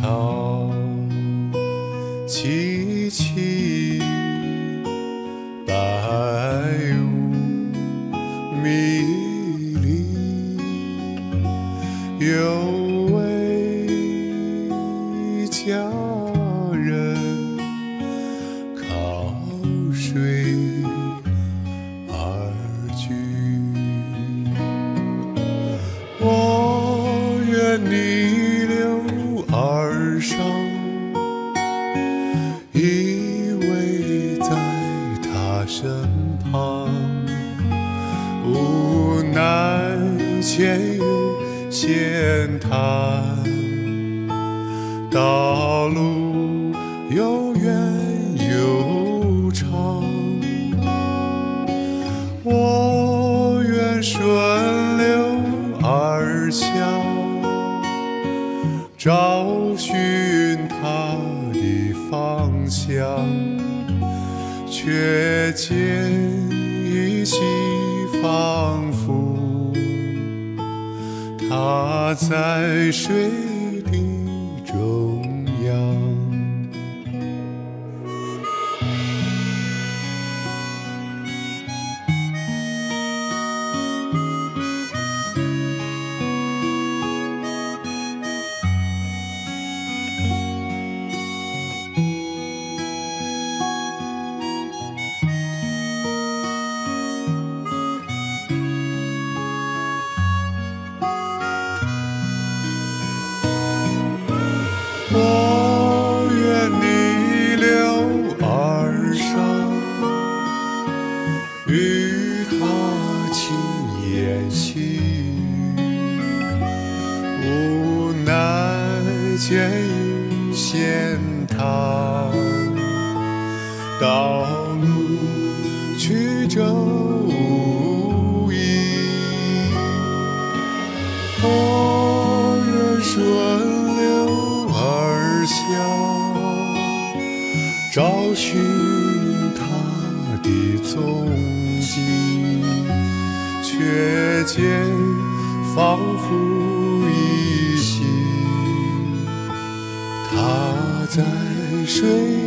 草萋萋天堂道路曲折无已我愿顺流而下找寻它的踪迹却见仿佛绿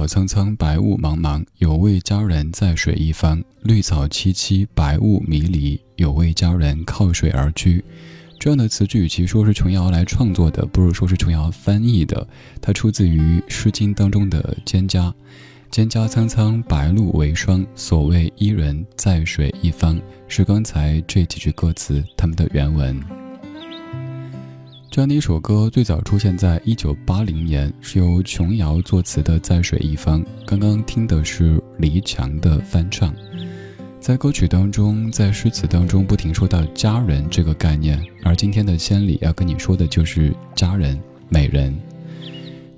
草苍苍，白雾茫茫，有位佳人在水一方。绿草萋萋，白雾迷离，有位佳人靠水而居。这样的词句，与其说是琼瑶来创作的，不如说是琼瑶翻译的。它出自于《诗经》当中的《蒹葭》。蒹葭苍苍，白露为霜。所谓伊人，在水一方。是刚才这几句歌词他们的原文。这样的一首歌最早出现在一九八零年，是由琼瑶作词的《在水一方》。刚刚听的是黎强的翻唱。在歌曲当中，在诗词当中，不停说到家人这个概念。而今天的千里要跟你说的就是家人、美人。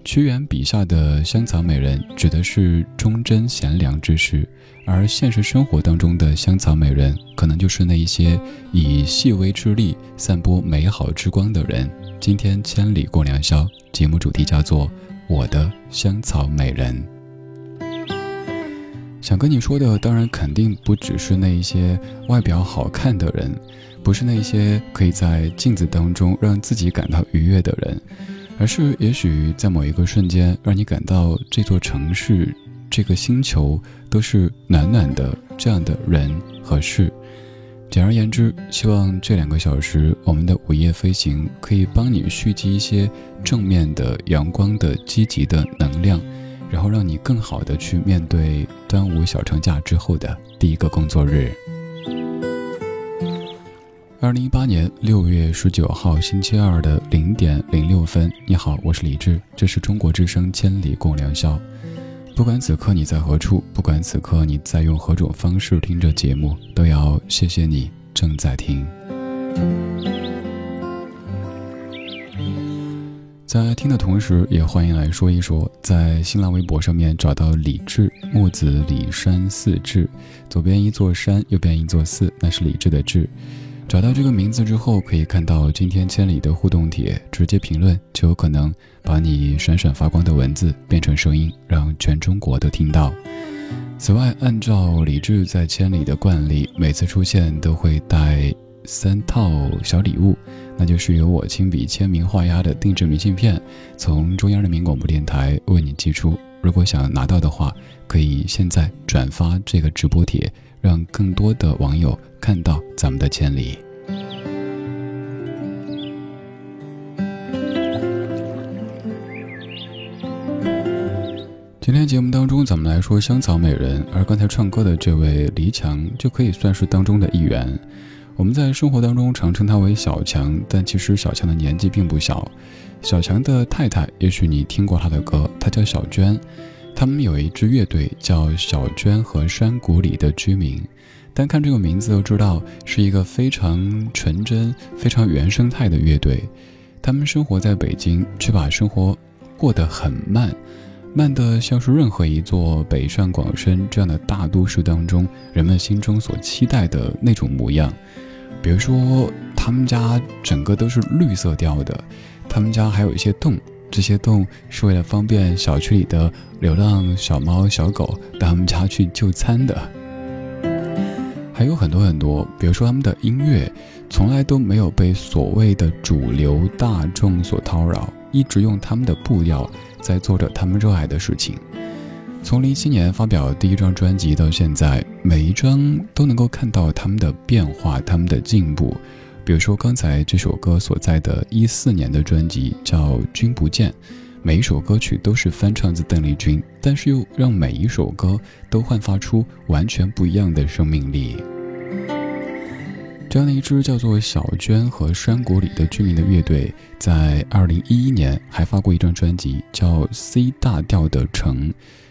屈原笔下的香草美人，指的是忠贞贤良之士；而现实生活当中的香草美人，可能就是那一些以细微之力散播美好之光的人。今天千里共良宵，节目主题叫做《我的香草美人》。想跟你说的，当然肯定不只是那一些外表好看的人，不是那些可以在镜子当中让自己感到愉悦的人。而是，也许在某一个瞬间，让你感到这座城市、这个星球都是暖暖的这样的人和事。简而言之，希望这两个小时，我们的午夜飞行可以帮你蓄积一些正面的、阳光的、积极的能量，然后让你更好的去面对端午小长假之后的第一个工作日。二零一八年六月十九号星期二的零点零六分，你好，我是李志，这是中国之声千里共良宵。不管此刻你在何处，不管此刻你在用何种方式听着节目，都要谢谢你正在听。在听的同时，也欢迎来说一说，在新浪微博上面找到李志木子李山寺志，左边一座山，右边一座寺，那是李志的志。找到这个名字之后，可以看到今天千里的互动帖，直接评论就有可能把你闪闪发光的文字变成声音，让全中国都听到。此外，按照李智在千里的惯例，每次出现都会带三套小礼物，那就是由我亲笔签名画押的定制明信片，从中央人民广播电台为你寄出。如果想拿到的话，可以现在转发这个直播帖。让更多的网友看到咱们的千里。今天节目当中，咱们来说香草美人，而刚才唱歌的这位黎强就可以算是当中的一员。我们在生活当中常称他为小强，但其实小强的年纪并不小。小强的太太，也许你听过他的歌，他叫小娟。他们有一支乐队叫小娟和山谷里的居民，单看这个名字就知道是一个非常纯真、非常原生态的乐队。他们生活在北京，却把生活过得很慢，慢的像是任何一座北上广深这样的大都市当中人们心中所期待的那种模样。比如说，他们家整个都是绿色调的，他们家还有一些洞。这些洞是为了方便小区里的流浪小猫小狗到他们家去就餐的，还有很多很多，比如说他们的音乐，从来都没有被所谓的主流大众所叨扰，一直用他们的步调在做着他们热爱的事情。从零七年发表第一张专辑到现在，每一张都能够看到他们的变化，他们的进步。比如说刚才这首歌所在的一四年的专辑叫《君不见》，每一首歌曲都是翻唱自邓丽君，但是又让每一首歌都焕发出完全不一样的生命力。这样的一支叫做小娟和山谷里的居民的乐队，在二零一一年还发过一张专辑叫《C 大调的城》，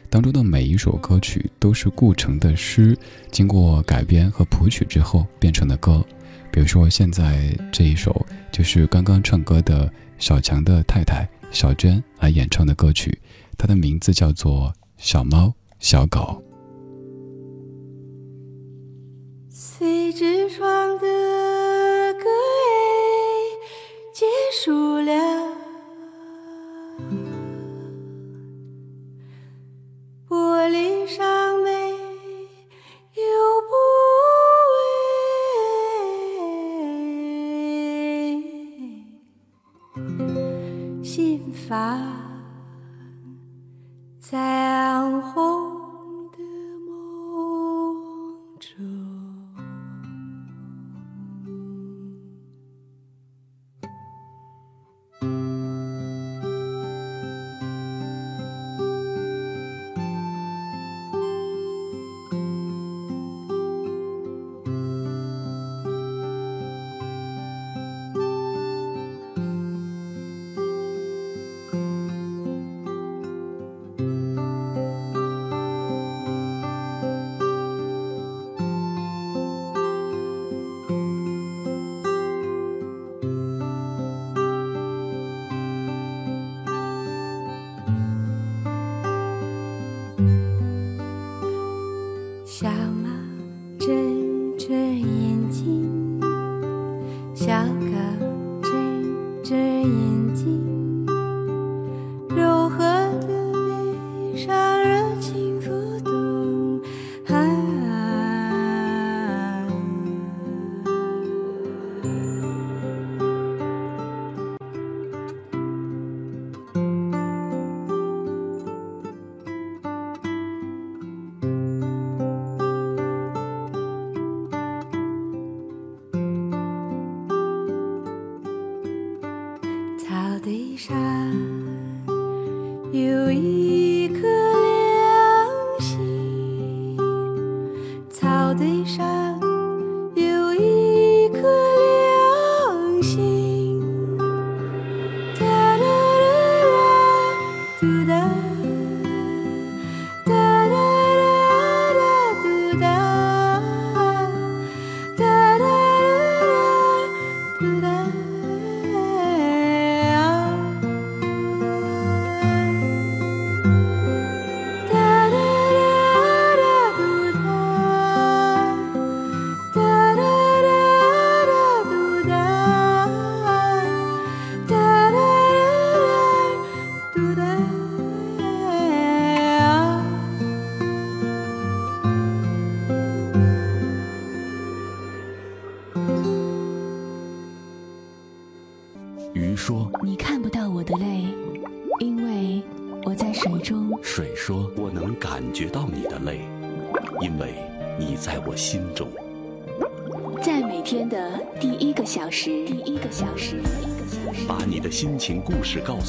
当中的每一首歌曲都是顾城的诗，经过改编和谱曲之后变成的歌。比如说，现在这一首就是刚刚唱歌的小强的太太小娟来演唱的歌曲，它的名字叫做《小猫小狗》。随之窗的歌结束了，玻璃上没有不。发在暗红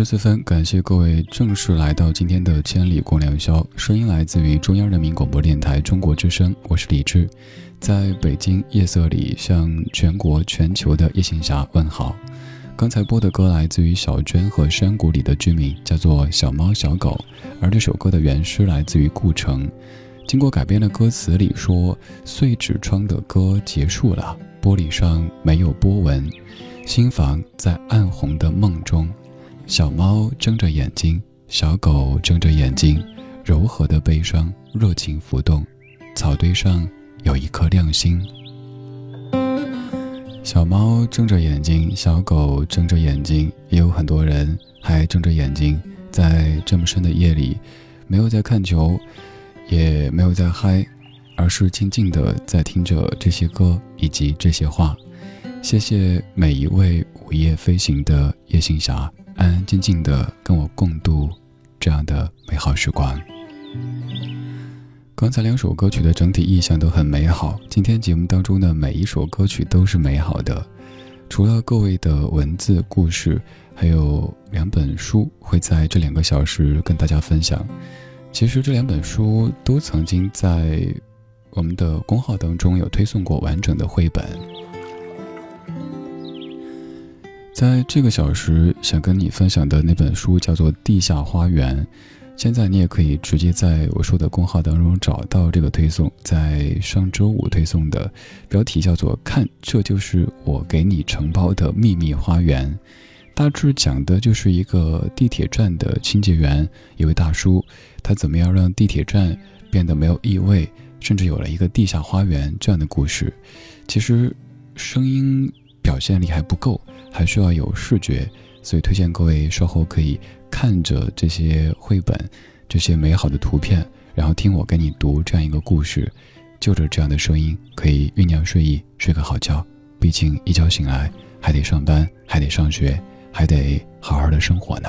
十四分，感谢各位正式来到今天的《千里共良宵》，声音来自于中央人民广播电台中国之声，我是李志，在北京夜色里向全国全球的夜行侠问好。刚才播的歌来自于小娟和山谷里的居民，叫做《小猫小狗》，而这首歌的原诗来自于顾城，经过改编的歌词里说：“碎纸窗的歌结束了，玻璃上没有波纹，心房在暗红的梦中。”小猫睁着眼睛，小狗睁着眼睛，柔和的悲伤，热情浮动。草堆上有一颗亮星。小猫睁着眼睛，小狗睁着眼睛，也有很多人还睁着眼睛，在这么深的夜里，没有在看球，也没有在嗨，而是静静的在听着这些歌以及这些话。谢谢每一位午夜飞行的夜行侠。安安静静的跟我共度这样的美好时光。刚才两首歌曲的整体意象都很美好，今天节目当中的每一首歌曲都是美好的。除了各位的文字故事，还有两本书会在这两个小时跟大家分享。其实这两本书都曾经在我们的公号当中有推送过完整的绘本。在这个小时，想跟你分享的那本书叫做《地下花园》。现在你也可以直接在我说的公号当中找到这个推送，在上周五推送的，标题叫做“看，这就是我给你承包的秘密花园”。大致讲的就是一个地铁站的清洁员，一位大叔，他怎么样让地铁站变得没有异味，甚至有了一个地下花园这样的故事。其实，声音表现力还不够。还需要有视觉，所以推荐各位稍后可以看着这些绘本，这些美好的图片，然后听我给你读这样一个故事，就着这样的声音可以酝酿睡意，睡个好觉。毕竟一觉醒来还得上班，还得上学，还得好好的生活呢。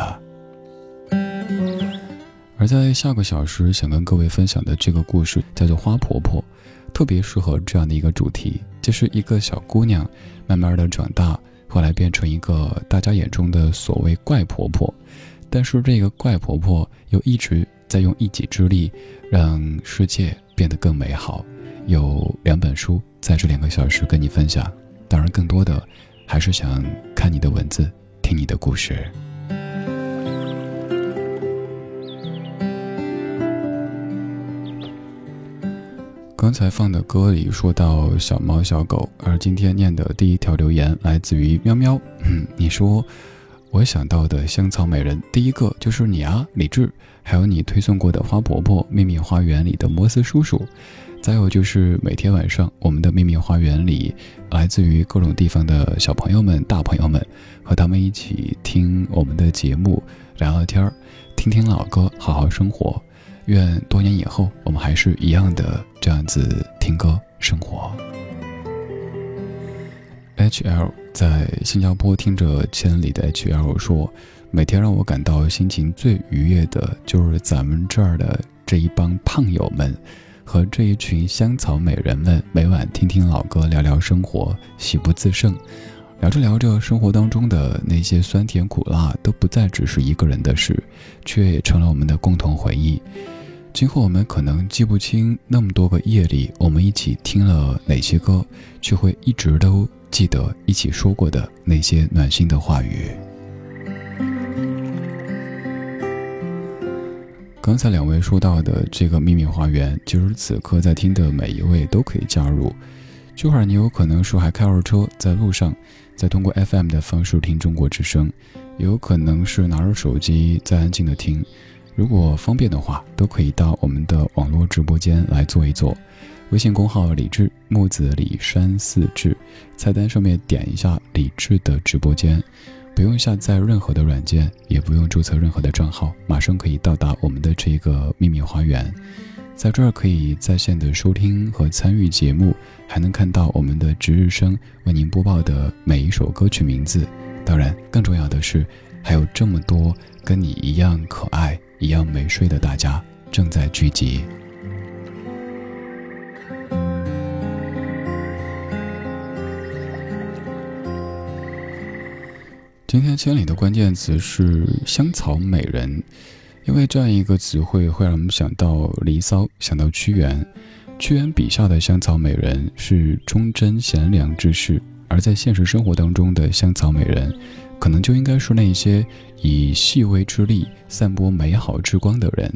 而在下个小时想跟各位分享的这个故事叫做《花婆婆》，特别适合这样的一个主题，就是一个小姑娘慢慢的长大。后来变成一个大家眼中的所谓怪婆婆，但是这个怪婆婆又一直在用一己之力让世界变得更美好。有两本书在这两个小时跟你分享，当然更多的还是想看你的文字，听你的故事。刚才放的歌里说到小猫小狗，而今天念的第一条留言来自于喵喵。嗯，你说我想到的香草美人，第一个就是你啊，李志，还有你推送过的花婆婆、秘密花园里的摩斯叔叔，再有就是每天晚上我们的秘密花园里，来自于各种地方的小朋友们、大朋友们，和他们一起听我们的节目，聊聊天儿，听听老歌，好好生活。愿多年以后，我们还是一样的这样子听歌生活。H L 在新加坡听着千里的 H L 说，每天让我感到心情最愉悦的，就是咱们这儿的这一帮胖友们，和这一群香草美人们，每晚听听老歌，聊聊生活，喜不自胜。聊着聊着，生活当中的那些酸甜苦辣都不再只是一个人的事，却也成了我们的共同回忆。今后我们可能记不清那么多个夜里我们一起听了哪些歌，却会一直都记得一起说过的那些暖心的话语。刚才两位说到的这个秘密花园，就是此刻在听的每一位都可以加入。这会儿你有可能说还开着车在路上，在通过 FM 的方式听中国之声，也有可能是拿着手机在安静的听。如果方便的话，都可以到我们的网络直播间来坐一坐。微信公号李志木子李山四志，菜单上面点一下李志的直播间，不用下载任何的软件，也不用注册任何的账号，马上可以到达我们的这个秘密花园。在这儿可以在线的收听和参与节目，还能看到我们的值日生为您播报的每一首歌曲名字。当然，更重要的是，还有这么多跟你一样可爱、一样没睡的大家正在聚集。今天千里的关键词是香草美人，因为这样一个词汇会让我们想到《离骚》，想到屈原。屈原笔下的香草美人是忠贞贤良之士，而在现实生活当中的香草美人，可能就应该是那些以细微之力散播美好之光的人。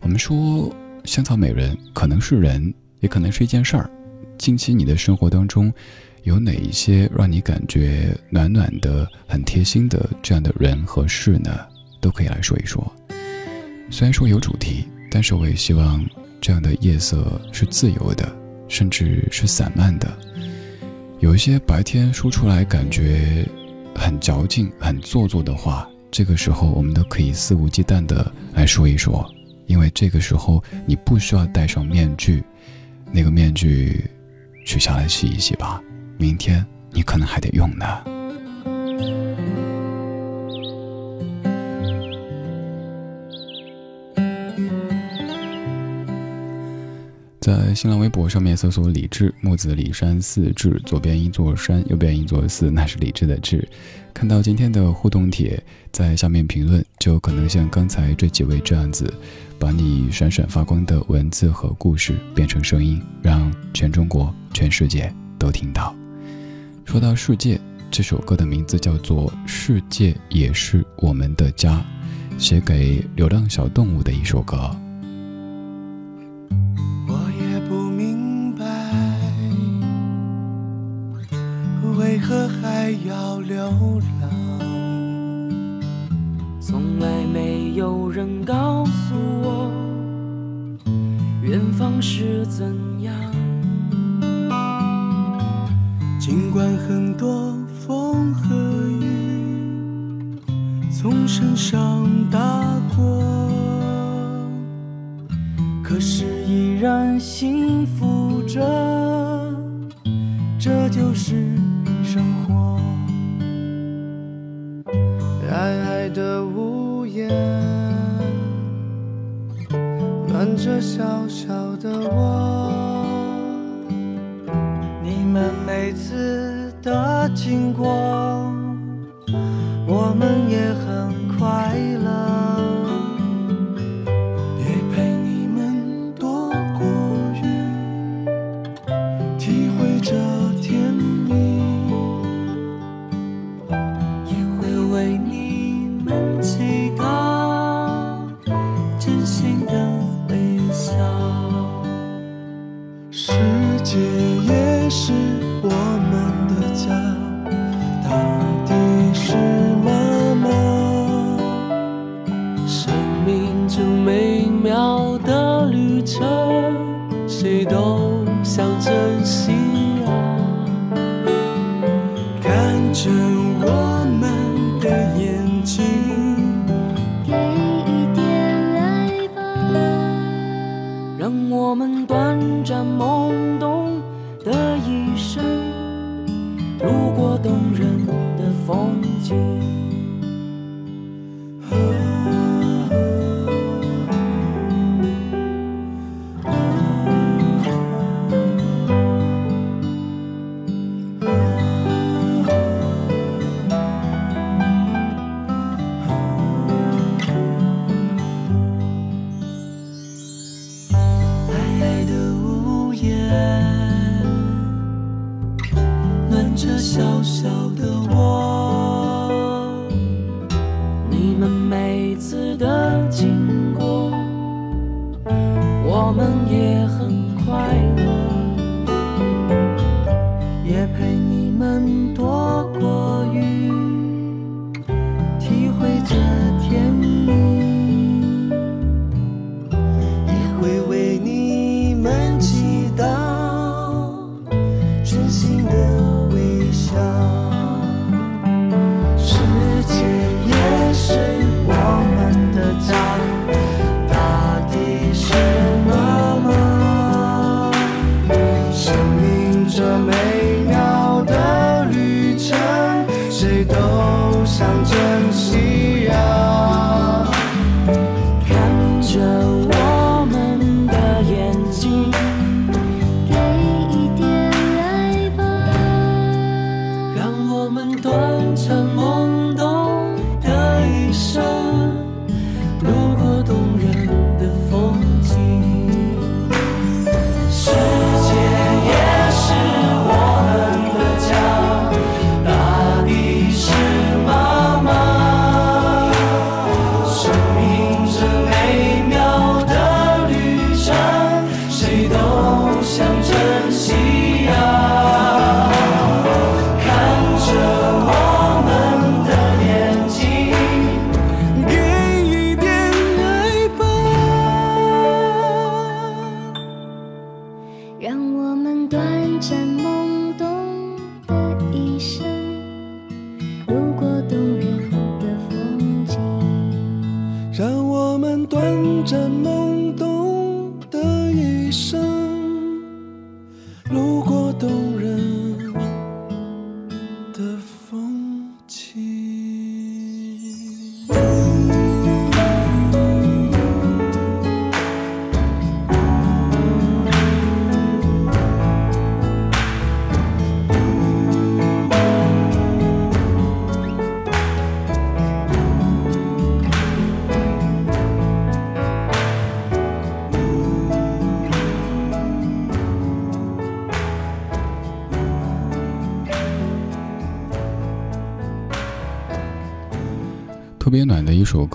我们说香草美人可能是人，也可能是一件事儿。近期你的生活当中。有哪一些让你感觉暖暖的、很贴心的这样的人和事呢？都可以来说一说。虽然说有主题，但是我也希望这样的夜色是自由的，甚至是散漫的。有一些白天说出来感觉很矫情、很做作的话，这个时候我们都可以肆无忌惮的来说一说，因为这个时候你不需要戴上面具，那个面具取下来洗一洗吧。明天你可能还得用呢。在新浪微博上面搜索“李志木子李山四志”，左边一座山，右边一座寺，那是李志的志。看到今天的互动帖，在下面评论，就可能像刚才这几位这样子，把你闪闪发光的文字和故事变成声音，让全中国、全世界都听到。说到世界，这首歌的名字叫做《世界也是我们的家》，写给流浪小动物的一首歌。为何还要流浪？从来没有人告诉我，远方是怎样。尽管很多风和雨从身上打过，可是依然幸福着，这就是生活。矮矮的屋檐，暖着小小的我。一生，路过动人的风景。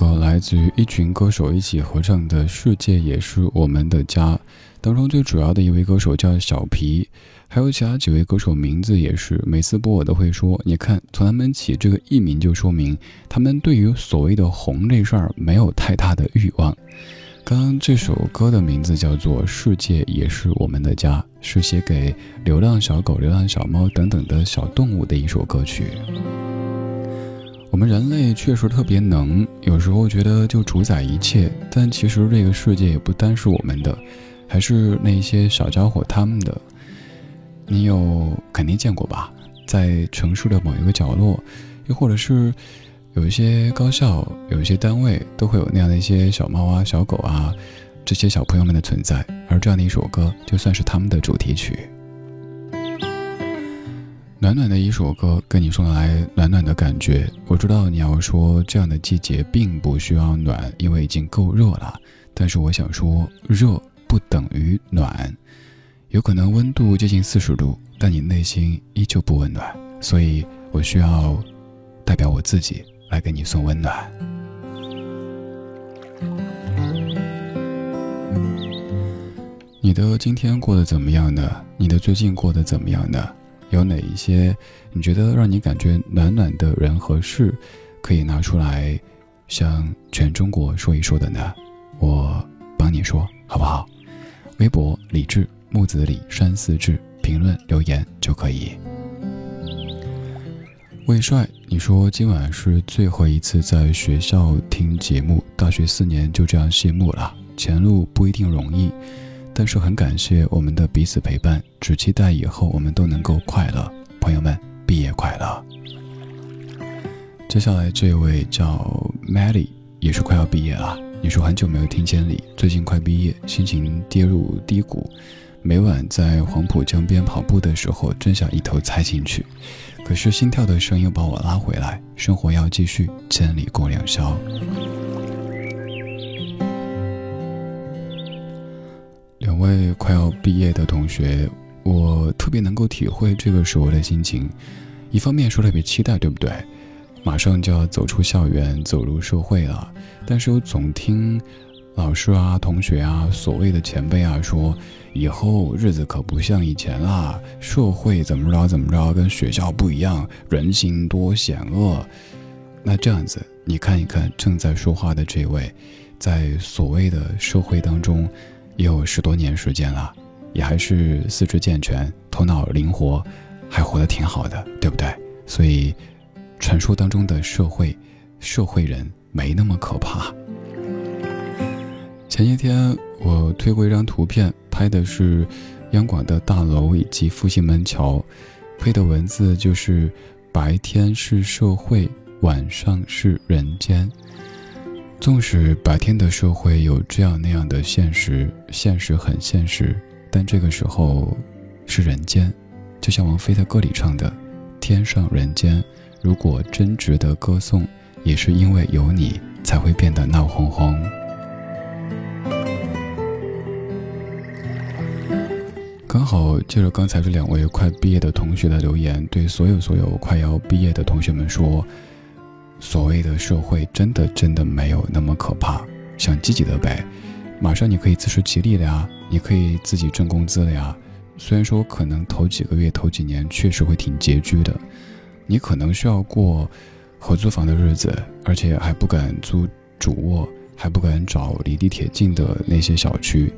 暖的一首歌，来自于一群歌手一起合唱的《世界也是我们的家》，当中最主要的一位歌手叫小皮，还有其他几位歌手名字也是，每次播我都会说，你看从他们起这个艺名就说明他们对于所谓的红这事儿没有太大的欲望。刚刚这首歌的名字叫做《世界也是我们的家》，是写给流浪小狗、流浪小猫等等的小动物的一首歌曲。我们人类确实特别能，有时候觉得就主宰一切，但其实这个世界也不单是我们的，还是那些小家伙他们的。你有肯定见过吧？在城市的某一个角落，又或者是有一些高校、有一些单位，都会有那样的一些小猫啊、小狗啊，这些小朋友们的存在。而这样的一首歌，就算是他们的主题曲。暖暖的一首歌，跟你送来暖暖的感觉。我知道你要说这样的季节并不需要暖，因为已经够热了。但是我想说，热不等于暖，有可能温度接近四十度，但你内心依旧不温暖。所以我需要代表我自己来给你送温暖。你的今天过得怎么样呢？你的最近过得怎么样呢？有哪一些你觉得让你感觉暖暖的人和事，可以拿出来向全中国说一说的呢？我帮你说好不好？微博李志木子李山四志，评论留言就可以。魏帅，你说今晚是最后一次在学校听节目，大学四年就这样谢幕了，前路不一定容易。但是很感谢我们的彼此陪伴，只期待以后我们都能够快乐。朋友们，毕业快乐！接下来这位叫 Melly，也是快要毕业了。你说很久没有听千里，最近快毕业，心情跌入低谷。每晚在黄浦江边跑步的时候，真想一头栽进去，可是心跳的声音又把我拉回来。生活要继续，千里共良宵。毕业的同学，我特别能够体会这个时候的心情。一方面说特别期待，对不对？马上就要走出校园，走入社会了。但是又总听，老师啊、同学啊、所谓的前辈啊说，以后日子可不像以前啦，社会怎么着怎么着，跟学校不一样，人心多险恶。那这样子，你看一看正在说话的这位，在所谓的社会当中，也有十多年时间了，也还是四肢健全、头脑灵活，还活得挺好的，对不对？所以，传说当中的社会，社会人没那么可怕。前些天我推过一张图片，拍的是央广的大楼以及复兴门桥，配的文字就是“白天是社会，晚上是人间”。纵使白天的社会有这样那样的现实，现实很现实，但这个时候是人间，就像王菲的歌里唱的：“天上人间，如果真值得歌颂，也是因为有你，才会变得闹哄哄。”刚好借着刚才这两位快毕业的同学的留言，对所有所有快要毕业的同学们说：所谓的社会真的真的没有那么可怕，想积极的呗。马上你可以自食其力了呀，你可以自己挣工资了呀。虽然说可能头几个月、头几年确实会挺拮据的，你可能需要过合租房的日子，而且还不敢租主卧，还不敢找离地铁近的那些小区。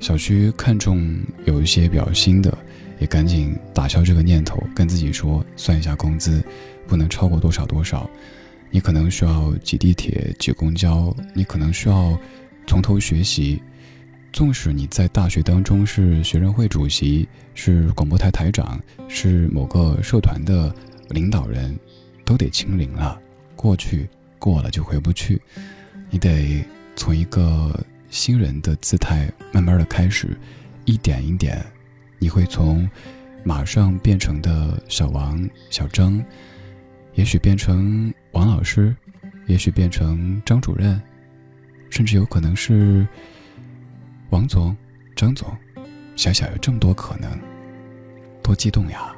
小区看中有一些比较新的，也赶紧打消这个念头，跟自己说算一下工资，不能超过多少多少。你可能需要挤地铁、挤公交，你可能需要从头学习。纵使你在大学当中是学生会主席，是广播台台长，是某个社团的领导人，都得清零了。过去过了就回不去，你得从一个。新人的姿态慢慢的开始，一点一点，你会从马上变成的小王、小张，也许变成王老师，也许变成张主任，甚至有可能是王总、张总。想想有这么多可能，多激动呀！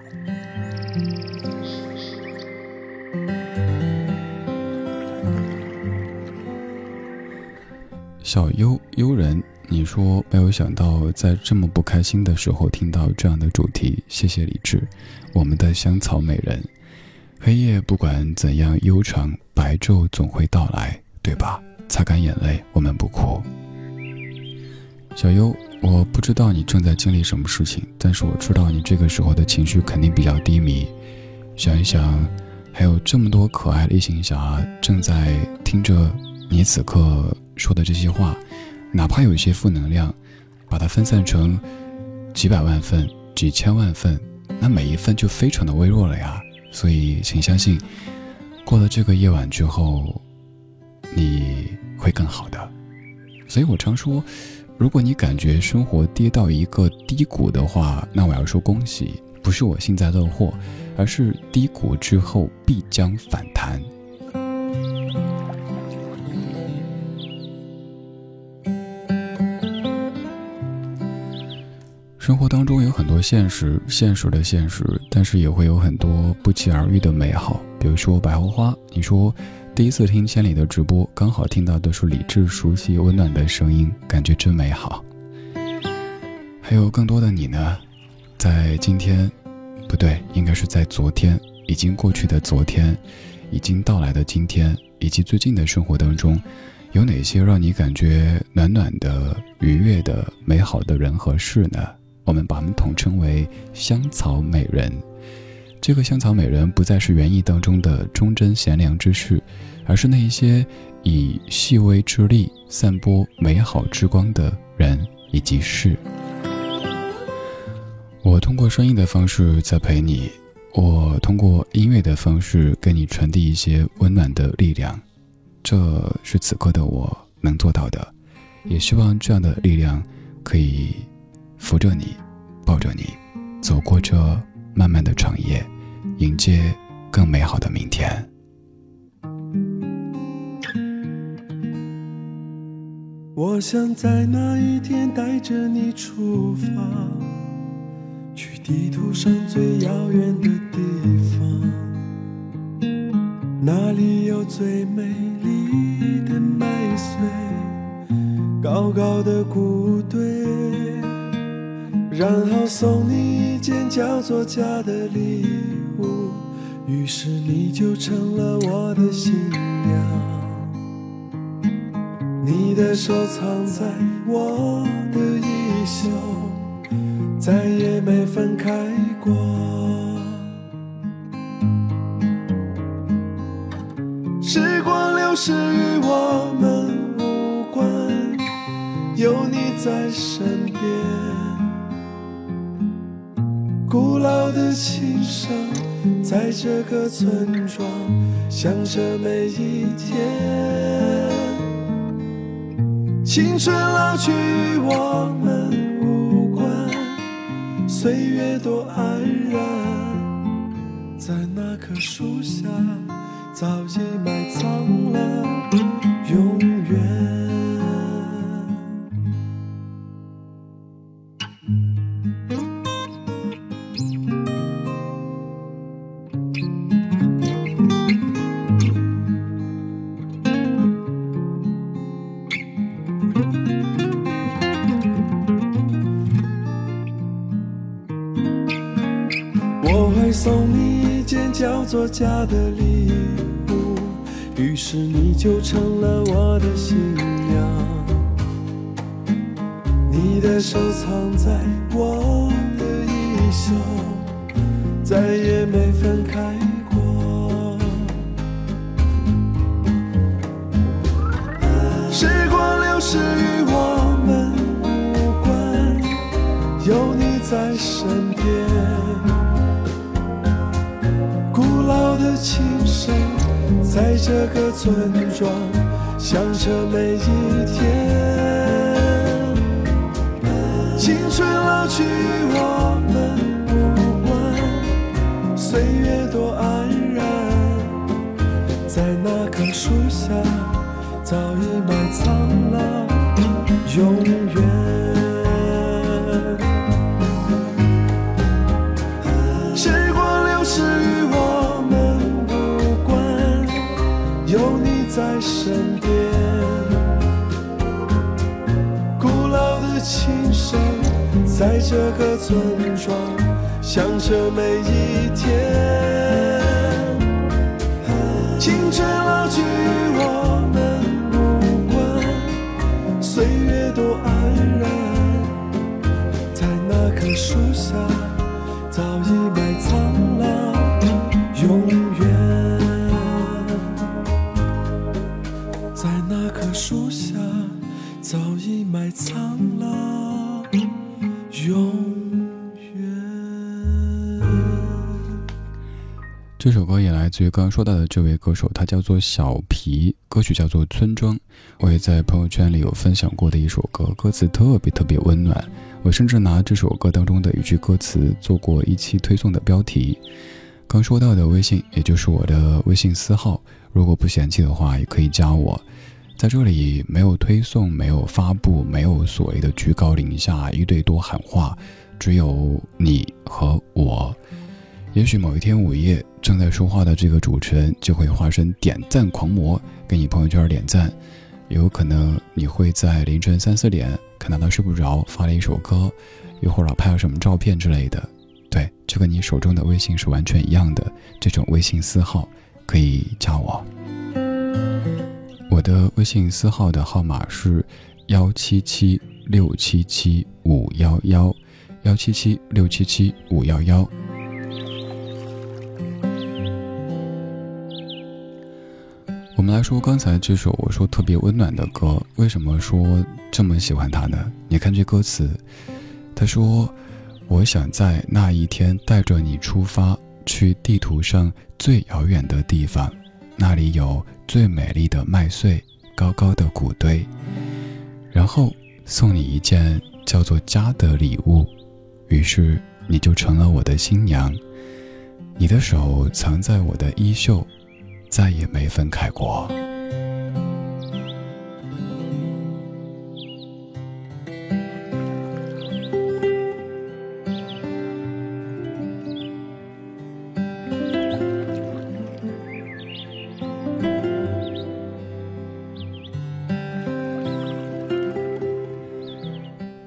小悠悠人，你说没有想到在这么不开心的时候听到这样的主题，谢谢李志，我们的香草美人。黑夜不管怎样悠长，白昼总会到来，对吧？擦干眼泪，我们不哭。小优，我不知道你正在经历什么事情，但是我知道你这个时候的情绪肯定比较低迷。想一想，还有这么多可爱的异性侠正在听着你此刻。说的这些话，哪怕有一些负能量，把它分散成几百万份、几千万份，那每一份就非常的微弱了呀。所以，请相信，过了这个夜晚之后，你会更好的。所以我常说，如果你感觉生活跌到一个低谷的话，那我要说恭喜，不是我幸灾乐祸，而是低谷之后必将反弹。生活当中有很多现实，现实的现实，但是也会有很多不期而遇的美好。比如说百合花，你说第一次听千里的直播，刚好听到的是理智、熟悉、温暖的声音，感觉真美好。还有更多的你呢，在今天，不对，应该是在昨天，已经过去的昨天，已经到来的今天，以及最近的生活当中，有哪些让你感觉暖暖的、愉悦的、美好的人和事呢？我们把它们统称为香草美人。这个香草美人不再是原意当中的忠贞贤良之士，而是那一些以细微之力散播美好之光的人以及事。我通过声音的方式在陪你，我通过音乐的方式给你传递一些温暖的力量，这是此刻的我能做到的。也希望这样的力量可以。扶着你，抱着你，走过这慢慢的长夜，迎接更美好的明天。我想在那一天带着你出发，去地图上最遥远的地方，那里有最美丽的麦穗。高高的谷堆，然后送你一件叫做家的礼物，于是你就成了我的新娘。你的手藏在我的衣袖，再也没分开过。时光流逝与我们无关，有你在身边。古老的琴声在这个村庄响着每一天。青春老去与我们无关，岁月多安然，在那棵树下早已埋藏了永远。就成了我的新娘。你的手藏在我的衣袖，再也没分开过。时光流逝与我们无关，有你在身边。古老的琴声在这个村庄响着每一天。青春老去我们无关，岁月多安然，在那棵树下早已埋藏了永远。在这个村庄想着每一天。青春老去我们无关，岁月多安然，在那棵树下。这首歌也来自于刚刚说到的这位歌手，他叫做小皮，歌曲叫做《村庄》。我也在朋友圈里有分享过的一首歌，歌词特别特别温暖。我甚至拿这首歌当中的一句歌词做过一期推送的标题。刚说到的微信，也就是我的微信私号，如果不嫌弃的话，也可以加我。在这里没有推送，没有发布，没有所谓的居高临下一对多喊话，只有你和我。也许某一天午夜，正在说话的这个主持人就会化身点赞狂魔，给你朋友圈点赞。有可能你会在凌晨三四点看到他睡不着发了一首歌，一会儿拍了什么照片之类的。对，就跟你手中的微信是完全一样的。这种微信私号可以加我。我的微信私号的号码是幺七七六七七五幺幺，幺七七六七七五幺幺。我们来说刚才这首我说特别温暖的歌，为什么说这么喜欢它呢？你看这歌词，他说：“我想在那一天带着你出发，去地图上最遥远的地方，那里有最美丽的麦穗，高高的谷堆，然后送你一件叫做家的礼物，于是你就成了我的新娘，你的手藏在我的衣袖。”再也没分开过。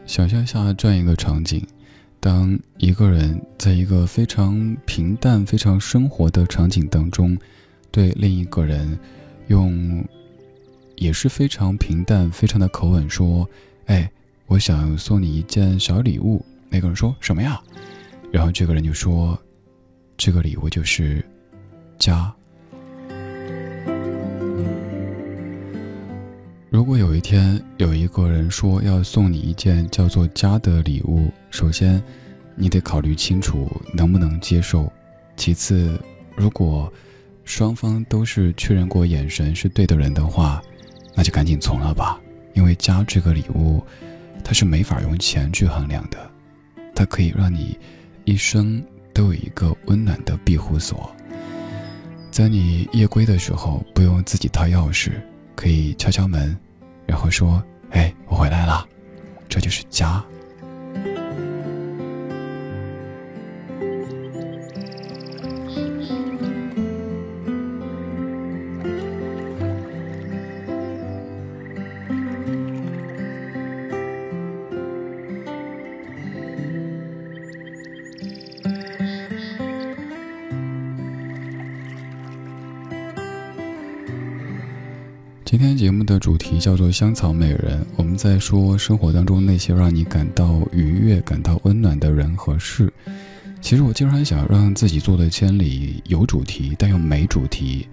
想象下这样一个场景：当一个人在一个非常平淡、非常生活的场景当中，对另一个人用也是非常平淡、非常的口吻说：“哎，我想送你一件小礼物。”那个人说什么呀？然后这个人就说：“这个礼物就是家。”如果有一天有一个人说要送你一件叫做“家”的礼物，首先，你得考虑清楚能不能接受；其次，如果双方都是确认过眼神是对的人的话，那就赶紧从了吧。因为“家”这个礼物，它是没法用钱去衡量的，它可以让你一生都有一个温暖的庇护所。在你夜归的时候，不用自己掏钥匙。可以敲敲门，然后说：“哎，我回来了。”这就是家。香草美人”，我们在说生活当中那些让你感到愉悦、感到温暖的人和事。其实我经常想让自己做的千里有主题，但又没主题，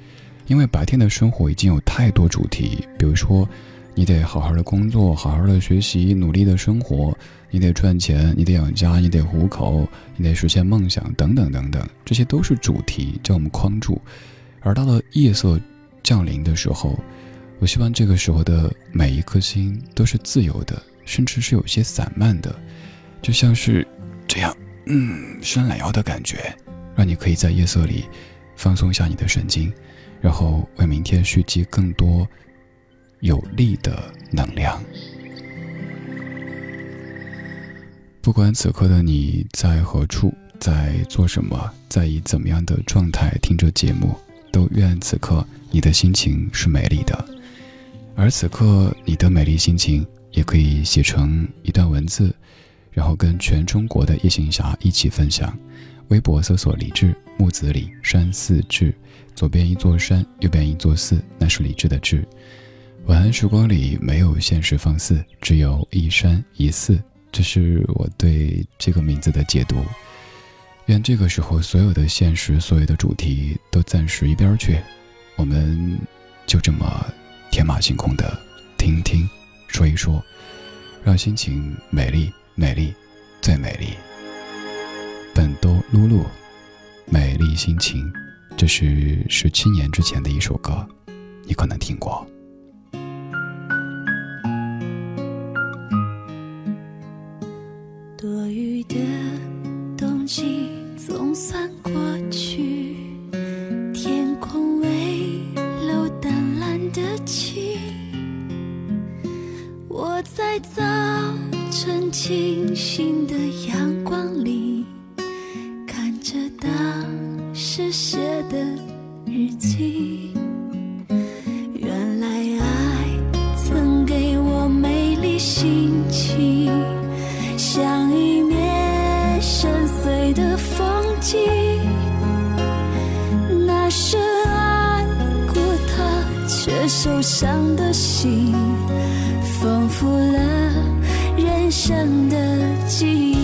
因为白天的生活已经有太多主题。比如说，你得好好的工作，好好的学习，努力的生活；你得赚钱，你得养家，你得糊口，你得实现梦想，等等等等，这些都是主题，将我们框住。而到了夜色降临的时候，我希望这个时候的每一颗心都是自由的，甚至是有些散漫的，就像是这样，嗯，伸懒腰的感觉，让你可以在夜色里放松一下你的神经，然后为明天蓄积更多有力的能量。不管此刻的你在何处，在做什么，在以怎么样的状态听着节目，都愿此刻你的心情是美丽的。而此刻，你的美丽心情也可以写成一段文字，然后跟全中国的夜行侠一起分享。微博搜索“李志木子李山寺志”，左边一座山，右边一座寺，那是李志的志。晚安时光里没有现实放肆，只有一山一寺，这是我对这个名字的解读。愿这个时候所有的现实，所有的主题都暂时一边去，我们就这么。天马行空的听听说一说，让心情美丽美丽最美丽。本都露露，美丽心情，这是十七年之前的一首歌，你可能听过。的记忆，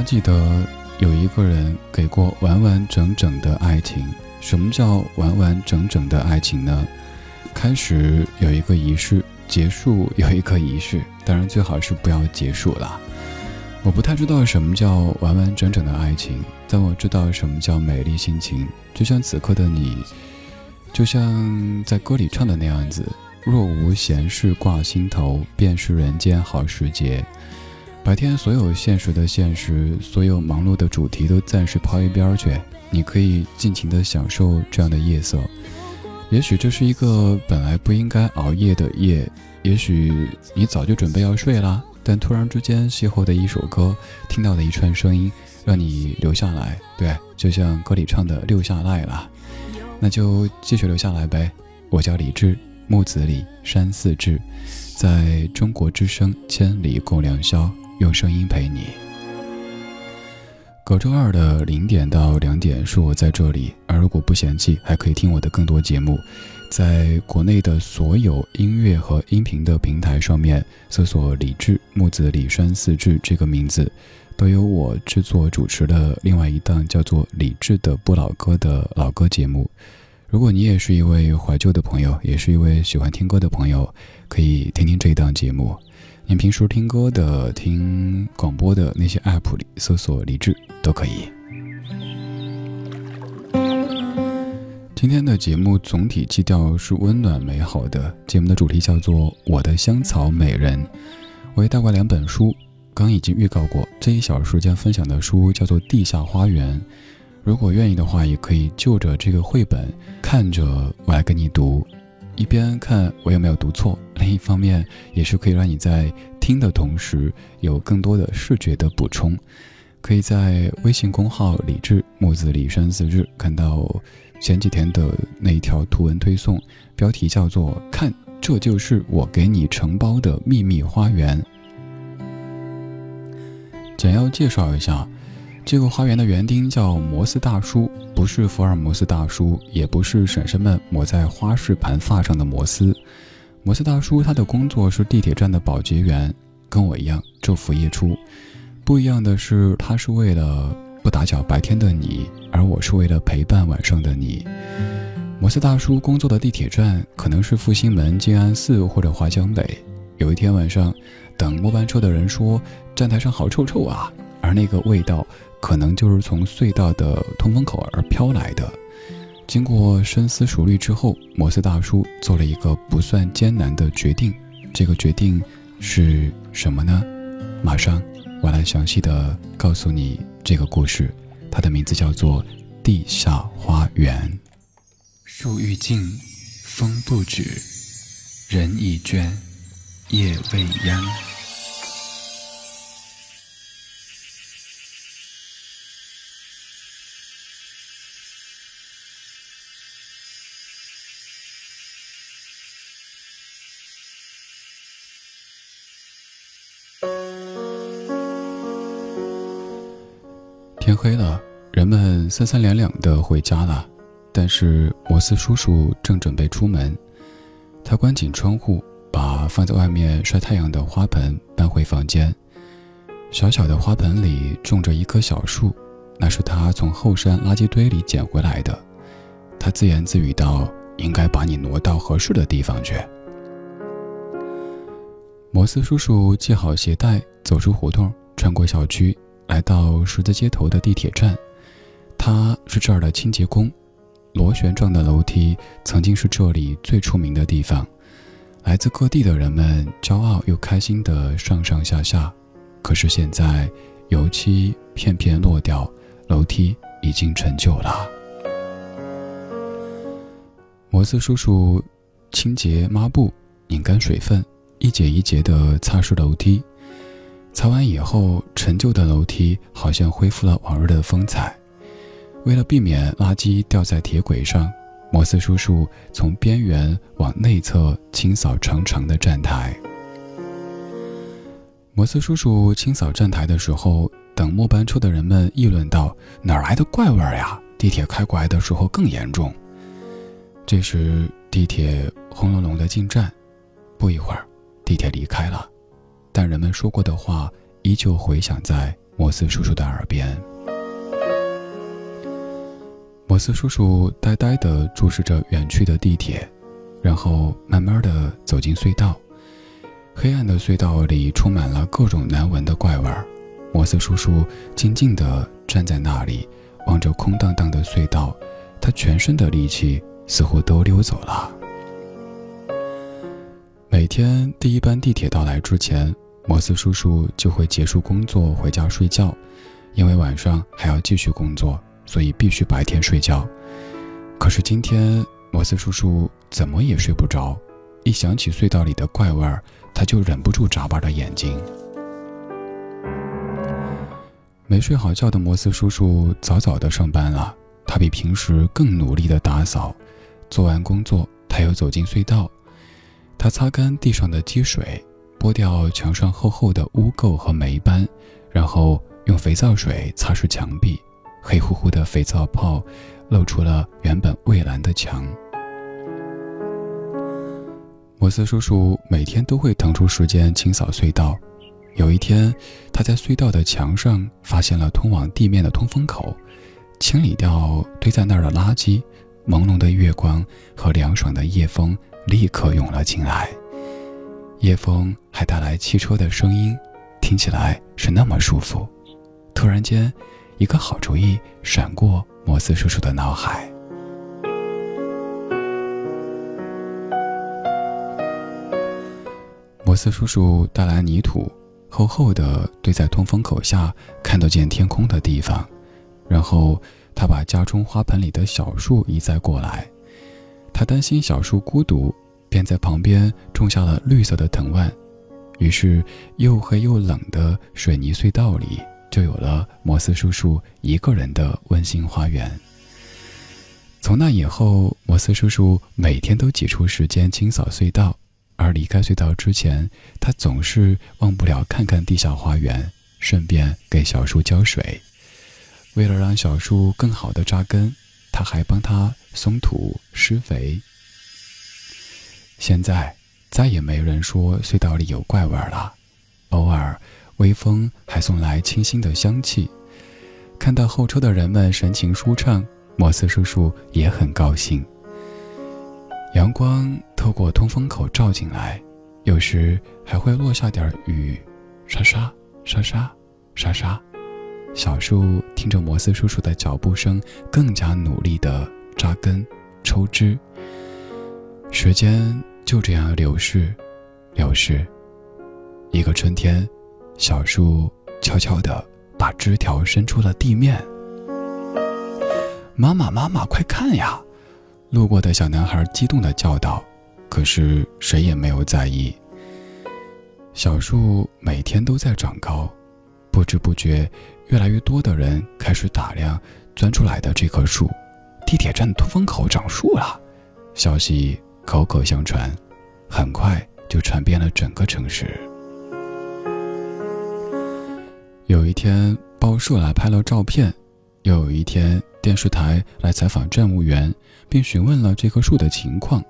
他记得有一个人给过完完整整的爱情。什么叫完完整整的爱情呢？开始有一个仪式，结束有一个仪式，当然最好是不要结束啦。我不太知道什么叫完完整整的爱情，但我知道什么叫美丽心情。就像此刻的你，就像在歌里唱的那样子：若无闲事挂心头，便是人间好时节。白天所有现实的现实，所有忙碌的主题都暂时抛一边儿去，你可以尽情的享受这样的夜色。也许这是一个本来不应该熬夜的夜，也许你早就准备要睡啦，但突然之间邂逅的一首歌，听到的一串声音，让你留下来。对，就像歌里唱的“留下来”啦，那就继续留下来呗。我叫李志，木子李，山寺志，在中国之声千里共良宵。用声音陪你。隔周二的零点到两点是我在这里，而如果不嫌弃，还可以听我的更多节目。在国内的所有音乐和音频的平台上面，搜索“李志木子李山四志”这个名字，都有我制作主持的另外一档叫做“李志的不老歌”的老歌节目。如果你也是一位怀旧的朋友，也是一位喜欢听歌的朋友，可以听听这一档节目。您平时听歌的、听广播的那些 app 里搜索“李志”都可以。今天的节目总体基调是温暖美好的，节目的主题叫做《我的香草美人》。我也带过两本书，刚已经预告过，这一小时间分享的书叫做《地下花园》。如果愿意的话，也可以就着这个绘本看着我来跟你读。一边看我有没有读错，另一方面也是可以让你在听的同时有更多的视觉的补充。可以在微信公号“李志木子李山四志”看到前几天的那一条图文推送，标题叫做“看，这就是我给你承包的秘密花园”。简要介绍一下。这个花园的园丁叫摩斯大叔，不是福尔摩斯大叔，也不是婶婶们抹在花式盘发上的摩斯。摩斯大叔他的工作是地铁站的保洁员，跟我一样昼伏夜出。不一样的是，他是为了不打搅白天的你，而我是为了陪伴晚上的你。摩斯大叔工作的地铁站可能是复兴门、静安寺或者华强北。有一天晚上，等末班车的人说站台上好臭臭啊，而那个味道。可能就是从隧道的通风口而飘来的。经过深思熟虑之后，摩斯大叔做了一个不算艰难的决定。这个决定是什么呢？马上我来详细的告诉你这个故事。它的名字叫做《地下花园》。树欲静，风不止，人已倦，夜未央。天黑了，人们三三两两的回家了，但是摩斯叔叔正准备出门。他关紧窗户，把放在外面晒太阳的花盆搬回房间。小小的花盆里种着一棵小树，那是他从后山垃圾堆里捡回来的。他自言自语道：“应该把你挪到合适的地方去。”摩斯叔叔系好鞋带，走出胡同，穿过小区。来到十字街头的地铁站，他是这儿的清洁工。螺旋状的楼梯曾经是这里最出名的地方，来自各地的人们骄傲又开心地上上下下。可是现在，油漆片片落掉，楼梯已经陈旧了。摩斯叔叔清洁抹布，拧干水分，一节一节地擦拭楼梯。擦完以后，陈旧的楼梯好像恢复了往日的风采。为了避免垃圾掉在铁轨上，摩斯叔叔从边缘往内侧清扫长长的站台。摩斯叔叔清扫站台的时候，等末班车的人们议论道：“哪来的怪味儿呀？地铁开过来的时候更严重。”这时，地铁轰隆隆的进站，不一会儿，地铁离开了，但人们说过的话依旧回响在摩斯叔叔的耳边。摩斯叔叔呆呆地注视着远去的地铁，然后慢慢地走进隧道。黑暗的隧道里充满了各种难闻的怪味儿。摩斯叔叔静静地站在那里，望着空荡荡的隧道，他全身的力气似乎都溜走了。每天第一班地铁到来之前，摩斯叔叔就会结束工作回家睡觉，因为晚上还要继续工作。所以必须白天睡觉，可是今天摩斯叔叔怎么也睡不着，一想起隧道里的怪味儿，他就忍不住眨巴着眼睛。没睡好觉的摩斯叔叔早早的上班了，他比平时更努力的打扫。做完工作，他又走进隧道，他擦干地上的积水，剥掉墙上厚厚的污垢和霉斑，然后用肥皂水擦拭墙壁。黑乎乎的肥皂泡，露出了原本蔚蓝的墙。摩斯叔叔每天都会腾出时间清扫隧道。有一天，他在隧道的墙上发现了通往地面的通风口，清理掉堆在那儿的垃圾。朦胧的月光和凉爽的夜风立刻涌了进来，夜风还带来汽车的声音，听起来是那么舒服。突然间。一个好主意闪过摩斯叔叔的脑海。摩斯叔叔带来泥土，厚厚的堆在通风口下看得见天空的地方，然后他把家中花盆里的小树移栽过来。他担心小树孤独，便在旁边种下了绿色的藤蔓。于是，又黑又冷的水泥隧道里。就有了摩斯叔叔一个人的温馨花园。从那以后，摩斯叔叔每天都挤出时间清扫隧道，而离开隧道之前，他总是忘不了看看地下花园，顺便给小树浇水。为了让小树更好的扎根，他还帮他松土施肥。现在再也没人说隧道里有怪味了，偶尔。微风还送来清新的香气，看到候车的人们神情舒畅，摩斯叔叔也很高兴。阳光透过通风口照进来，有时还会落下点雨，沙沙沙沙沙沙。小树听着摩斯叔叔的脚步声，更加努力地扎根、抽枝。时间就这样流逝，流逝。一个春天。小树悄悄地把枝条伸出了地面。妈妈，妈妈，快看呀！路过的小男孩激动地叫道。可是谁也没有在意。小树每天都在长高，不知不觉，越来越多的人开始打量钻出来的这棵树。地铁站通风口长树了，消息口口相传，很快就传遍了整个城市。有一天，报社来拍了照片；又有一天，电视台来采访站务员，并询问了这棵树的情况。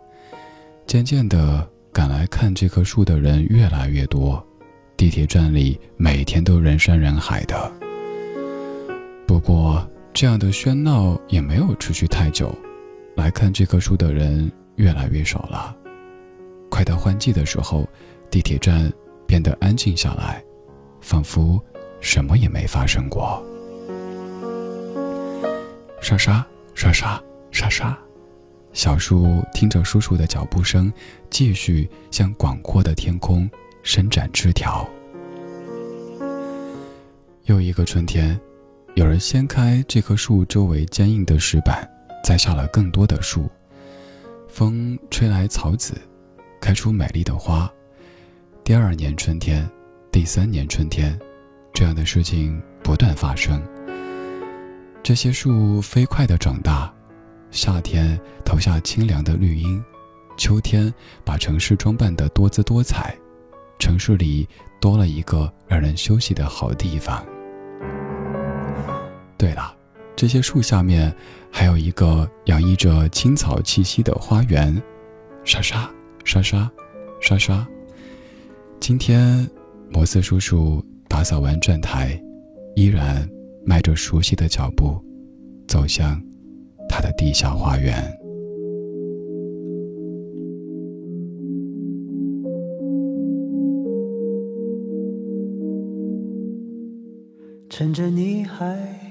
渐渐的，赶来看这棵树的人越来越多，地铁站里每天都人山人海的。不过，这样的喧闹也没有持续太久，来看这棵树的人越来越少了。快到换季的时候，地铁站变得安静下来，仿佛……什么也没发生过。沙沙沙沙，沙沙，小树听着叔叔的脚步声，继续向广阔的天空伸展枝条。又一个春天，有人掀开这棵树周围坚硬的石板，栽下了更多的树。风吹来草籽，开出美丽的花。第二年春天，第三年春天，这样的事情不断发生。这些树飞快地长大，夏天投下清凉的绿荫，秋天把城市装扮得多姿多彩，城市里多了一个让人休息的好地方。对了，这些树下面还有一个洋溢着青草气息的花园，沙沙沙沙沙沙。今天，摩斯叔叔打扫完站台，依然迈着熟悉的脚步，走向他的地下花园。趁着你还。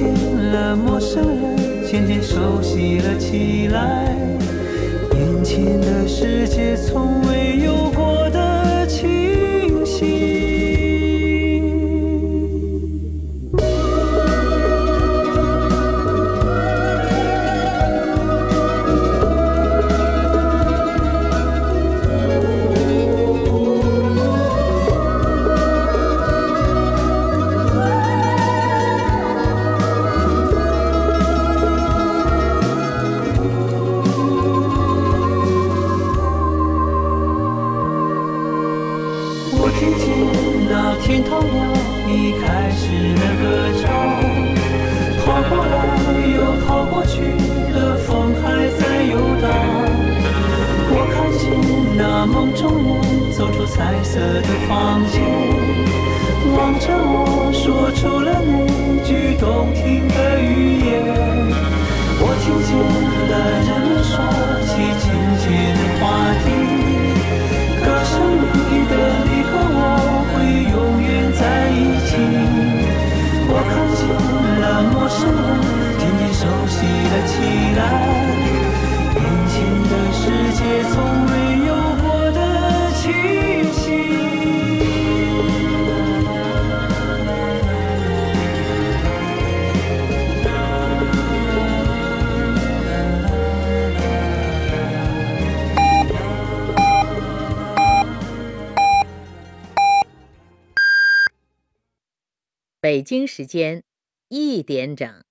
见了陌生人渐渐熟悉了起来。眼前的世界从未有时间一点整。